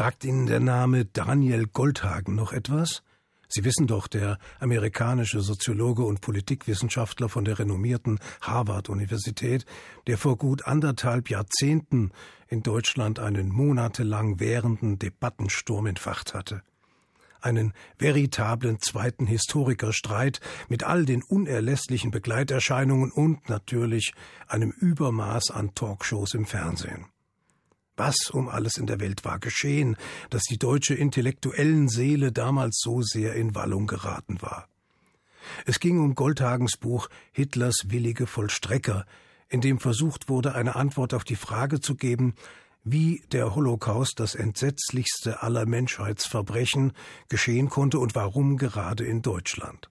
Sagt Ihnen der Name Daniel Goldhagen noch etwas? Sie wissen doch, der amerikanische Soziologe und Politikwissenschaftler von der renommierten Harvard-Universität, der vor gut anderthalb Jahrzehnten in Deutschland einen monatelang währenden Debattensturm entfacht hatte. Einen veritablen zweiten Historikerstreit mit all den unerlässlichen Begleiterscheinungen und natürlich einem Übermaß an Talkshows im Fernsehen. Was um alles in der Welt war geschehen, dass die deutsche intellektuellen Seele damals so sehr in Wallung geraten war? Es ging um Goldhagens Buch Hitlers willige Vollstrecker, in dem versucht wurde, eine Antwort auf die Frage zu geben, wie der Holocaust, das entsetzlichste aller Menschheitsverbrechen, geschehen konnte und warum gerade in Deutschland.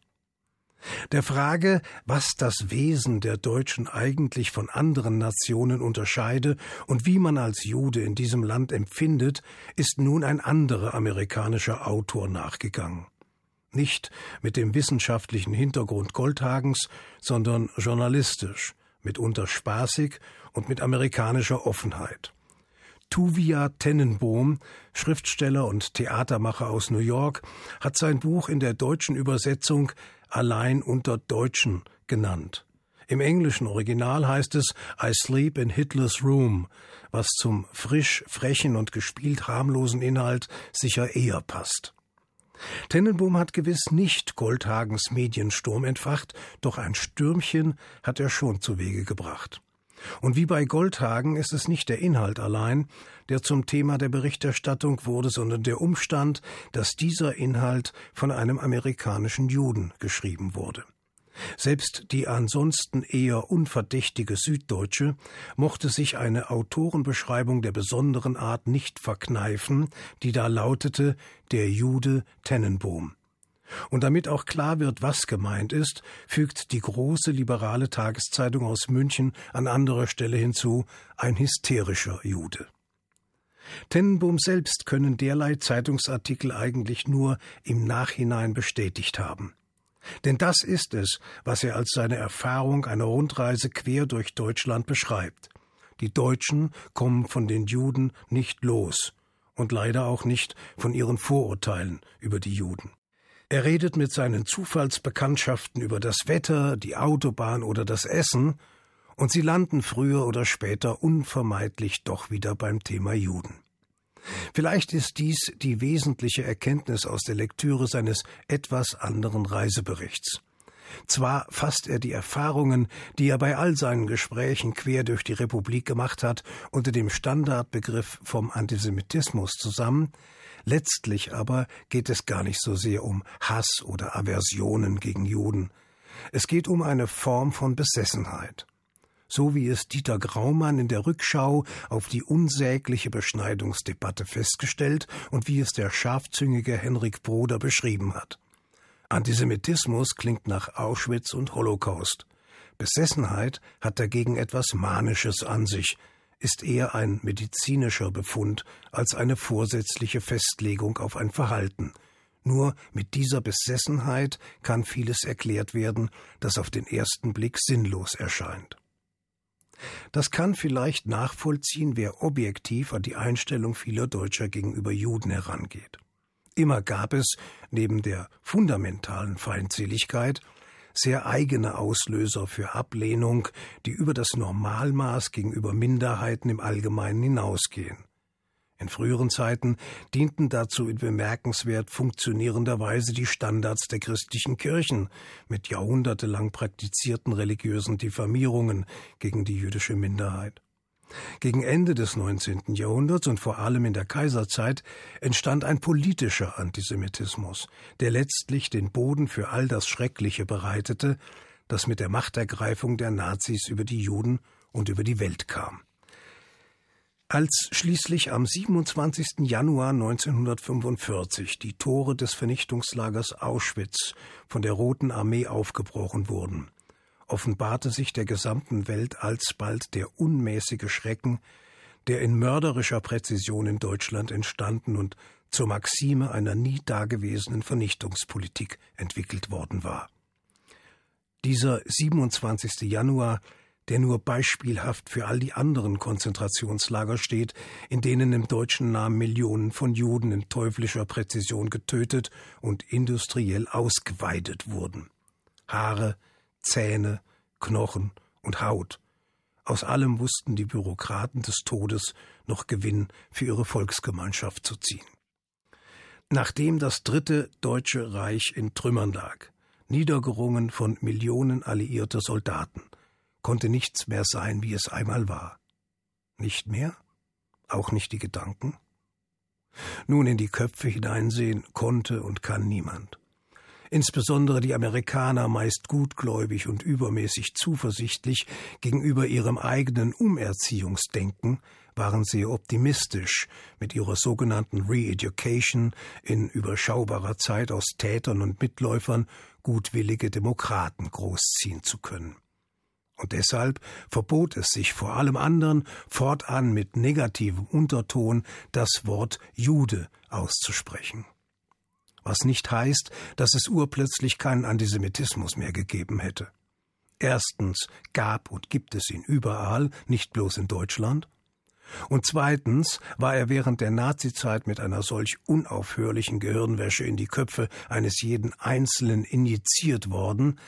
Der Frage, was das Wesen der Deutschen eigentlich von anderen Nationen unterscheide und wie man als Jude in diesem Land empfindet, ist nun ein anderer amerikanischer Autor nachgegangen. Nicht mit dem wissenschaftlichen Hintergrund Goldhagens, sondern journalistisch, mitunter spaßig und mit amerikanischer Offenheit. Tuvia Tennenbohm, Schriftsteller und Theatermacher aus New York, hat sein Buch in der deutschen Übersetzung allein unter Deutschen genannt. Im englischen Original heißt es I sleep in Hitler's room, was zum frisch, frechen und gespielt harmlosen Inhalt sicher eher passt. Tennenbohm hat gewiss nicht Goldhagens Mediensturm entfacht, doch ein Stürmchen hat er schon zu Wege gebracht. Und wie bei Goldhagen ist es nicht der Inhalt allein, der zum Thema der Berichterstattung wurde, sondern der Umstand, dass dieser Inhalt von einem amerikanischen Juden geschrieben wurde. Selbst die ansonsten eher unverdächtige Süddeutsche mochte sich eine Autorenbeschreibung der besonderen Art nicht verkneifen, die da lautete Der Jude Tennenbohm. Und damit auch klar wird, was gemeint ist, fügt die große liberale Tageszeitung aus München an anderer Stelle hinzu ein hysterischer Jude. Tennenbohm selbst können derlei Zeitungsartikel eigentlich nur im Nachhinein bestätigt haben. Denn das ist es, was er als seine Erfahrung einer Rundreise quer durch Deutschland beschreibt. Die Deutschen kommen von den Juden nicht los und leider auch nicht von ihren Vorurteilen über die Juden. Er redet mit seinen Zufallsbekanntschaften über das Wetter, die Autobahn oder das Essen, und sie landen früher oder später unvermeidlich doch wieder beim Thema Juden. Vielleicht ist dies die wesentliche Erkenntnis aus der Lektüre seines etwas anderen Reiseberichts. Zwar fasst er die Erfahrungen, die er bei all seinen Gesprächen quer durch die Republik gemacht hat, unter dem Standardbegriff vom Antisemitismus zusammen, Letztlich aber geht es gar nicht so sehr um Hass oder Aversionen gegen Juden. Es geht um eine Form von Besessenheit. So wie es Dieter Graumann in der Rückschau auf die unsägliche Beschneidungsdebatte festgestellt und wie es der scharfzüngige Henrik Broder beschrieben hat. Antisemitismus klingt nach Auschwitz und Holocaust. Besessenheit hat dagegen etwas Manisches an sich, ist eher ein medizinischer Befund als eine vorsätzliche Festlegung auf ein Verhalten. Nur mit dieser Besessenheit kann vieles erklärt werden, das auf den ersten Blick sinnlos erscheint. Das kann vielleicht nachvollziehen, wer objektiv an die Einstellung vieler Deutscher gegenüber Juden herangeht. Immer gab es, neben der fundamentalen Feindseligkeit, sehr eigene Auslöser für Ablehnung, die über das Normalmaß gegenüber Minderheiten im Allgemeinen hinausgehen. In früheren Zeiten dienten dazu in bemerkenswert funktionierender Weise die Standards der christlichen Kirchen mit jahrhundertelang praktizierten religiösen Diffamierungen gegen die jüdische Minderheit. Gegen Ende des 19. Jahrhunderts und vor allem in der Kaiserzeit entstand ein politischer Antisemitismus, der letztlich den Boden für all das Schreckliche bereitete, das mit der Machtergreifung der Nazis über die Juden und über die Welt kam. Als schließlich am 27. Januar 1945 die Tore des Vernichtungslagers Auschwitz von der Roten Armee aufgebrochen wurden, offenbarte sich der gesamten Welt alsbald der unmäßige Schrecken, der in mörderischer Präzision in Deutschland entstanden und zur Maxime einer nie dagewesenen Vernichtungspolitik entwickelt worden war. Dieser 27. Januar, der nur beispielhaft für all die anderen Konzentrationslager steht, in denen im deutschen Namen Millionen von Juden in teuflischer Präzision getötet und industriell ausgeweidet wurden. Haare, Zähne, Knochen und Haut. Aus allem wussten die Bürokraten des Todes noch Gewinn für ihre Volksgemeinschaft zu ziehen. Nachdem das dritte deutsche Reich in Trümmern lag, niedergerungen von Millionen alliierter Soldaten, konnte nichts mehr sein, wie es einmal war. Nicht mehr? Auch nicht die Gedanken? Nun in die Köpfe hineinsehen konnte und kann niemand. Insbesondere die Amerikaner, meist gutgläubig und übermäßig zuversichtlich gegenüber ihrem eigenen Umerziehungsdenken, waren sehr optimistisch, mit ihrer sogenannten Re-Education in überschaubarer Zeit aus Tätern und Mitläufern gutwillige Demokraten großziehen zu können. Und deshalb verbot es sich vor allem anderen fortan mit negativem Unterton das Wort Jude auszusprechen. Was nicht heißt, dass es urplötzlich keinen Antisemitismus mehr gegeben hätte. Erstens gab und gibt es ihn überall, nicht bloß in Deutschland. Und zweitens war er während der Nazizeit mit einer solch unaufhörlichen Gehirnwäsche in die Köpfe eines jeden Einzelnen injiziert worden,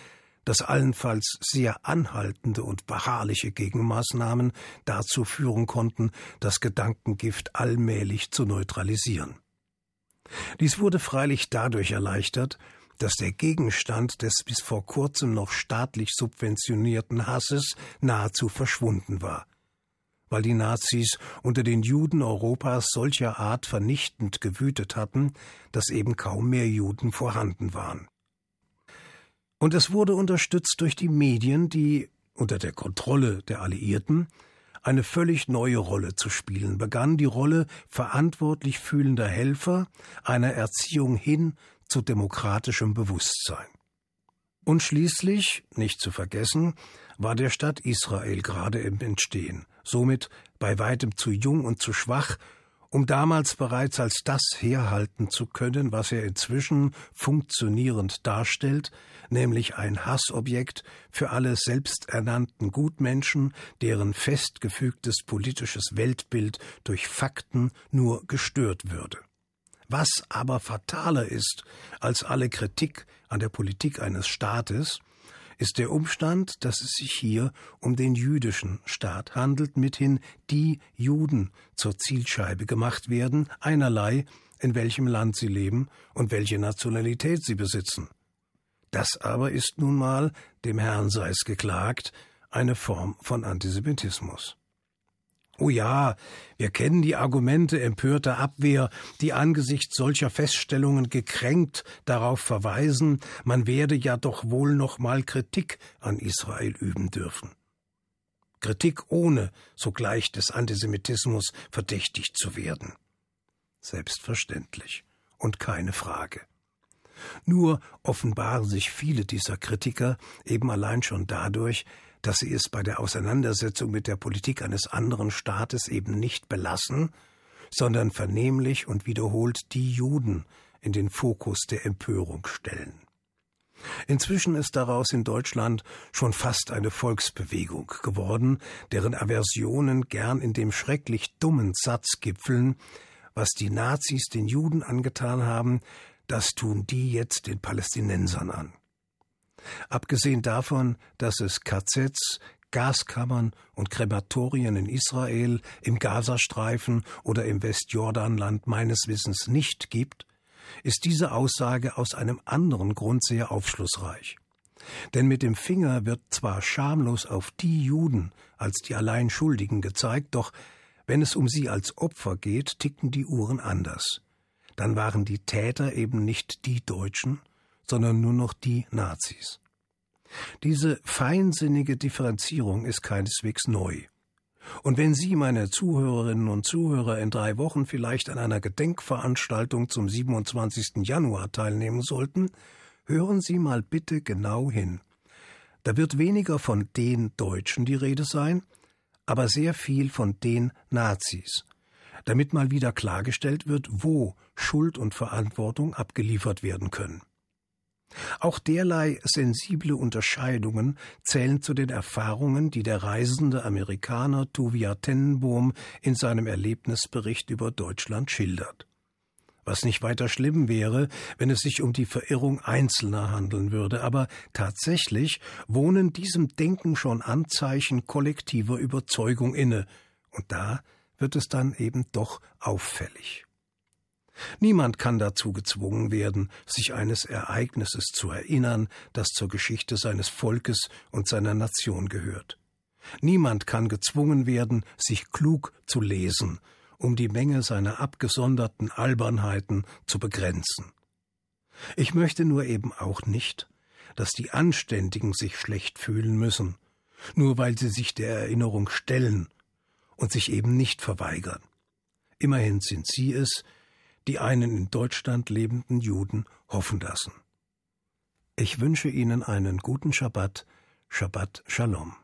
dass allenfalls sehr anhaltende und beharrliche Gegenmaßnahmen dazu führen konnten, das Gedankengift allmählich zu neutralisieren. Dies wurde freilich dadurch erleichtert, dass der Gegenstand des bis vor kurzem noch staatlich subventionierten Hasses nahezu verschwunden war weil die Nazis unter den Juden Europas solcher Art vernichtend gewütet hatten, dass eben kaum mehr Juden vorhanden waren. Und es wurde unterstützt durch die Medien, die unter der Kontrolle der Alliierten eine völlig neue Rolle zu spielen begann, die Rolle verantwortlich fühlender Helfer einer Erziehung hin zu demokratischem Bewusstsein. Und schließlich, nicht zu vergessen, war der Staat Israel gerade im Entstehen, somit bei weitem zu jung und zu schwach, um damals bereits als das herhalten zu können, was er inzwischen funktionierend darstellt, nämlich ein Hassobjekt für alle selbsternannten Gutmenschen, deren festgefügtes politisches Weltbild durch Fakten nur gestört würde. Was aber fataler ist als alle Kritik an der Politik eines Staates, ist der Umstand, dass es sich hier um den jüdischen Staat handelt, mithin die Juden zur Zielscheibe gemacht werden, einerlei, in welchem Land sie leben und welche Nationalität sie besitzen. Das aber ist nun mal, dem Herrn sei es geklagt, eine Form von Antisemitismus. Oh ja, wir kennen die Argumente empörter Abwehr, die angesichts solcher Feststellungen gekränkt darauf verweisen, man werde ja doch wohl noch mal Kritik an Israel üben dürfen. Kritik ohne sogleich des Antisemitismus verdächtigt zu werden. Selbstverständlich und keine Frage. Nur offenbaren sich viele dieser Kritiker eben allein schon dadurch, dass sie es bei der Auseinandersetzung mit der Politik eines anderen Staates eben nicht belassen, sondern vernehmlich und wiederholt die Juden in den Fokus der Empörung stellen. Inzwischen ist daraus in Deutschland schon fast eine Volksbewegung geworden, deren Aversionen gern in dem schrecklich dummen Satz gipfeln, was die Nazis den Juden angetan haben, das tun die jetzt den Palästinensern an. Abgesehen davon, dass es KZs, Gaskammern und Krematorien in Israel, im Gazastreifen oder im Westjordanland meines Wissens nicht gibt, ist diese Aussage aus einem anderen Grund sehr aufschlussreich. Denn mit dem Finger wird zwar schamlos auf die Juden als die allein Schuldigen gezeigt, doch wenn es um sie als Opfer geht, ticken die Uhren anders. Dann waren die Täter eben nicht die Deutschen, sondern nur noch die Nazis. Diese feinsinnige Differenzierung ist keineswegs neu. Und wenn Sie, meine Zuhörerinnen und Zuhörer, in drei Wochen vielleicht an einer Gedenkveranstaltung zum 27. Januar teilnehmen sollten, hören Sie mal bitte genau hin. Da wird weniger von den Deutschen die Rede sein, aber sehr viel von den Nazis, damit mal wieder klargestellt wird, wo Schuld und Verantwortung abgeliefert werden können. Auch derlei sensible Unterscheidungen zählen zu den Erfahrungen, die der reisende Amerikaner Tuvia Tenenbohm in seinem Erlebnisbericht über Deutschland schildert. Was nicht weiter schlimm wäre, wenn es sich um die Verirrung Einzelner handeln würde, aber tatsächlich wohnen diesem Denken schon Anzeichen kollektiver Überzeugung inne, und da wird es dann eben doch auffällig. Niemand kann dazu gezwungen werden, sich eines Ereignisses zu erinnern, das zur Geschichte seines Volkes und seiner Nation gehört. Niemand kann gezwungen werden, sich klug zu lesen, um die Menge seiner abgesonderten Albernheiten zu begrenzen. Ich möchte nur eben auch nicht, dass die Anständigen sich schlecht fühlen müssen, nur weil sie sich der Erinnerung stellen und sich eben nicht verweigern. Immerhin sind sie es, die einen in Deutschland lebenden Juden hoffen lassen. Ich wünsche Ihnen einen guten Schabbat, Shabbat Shalom.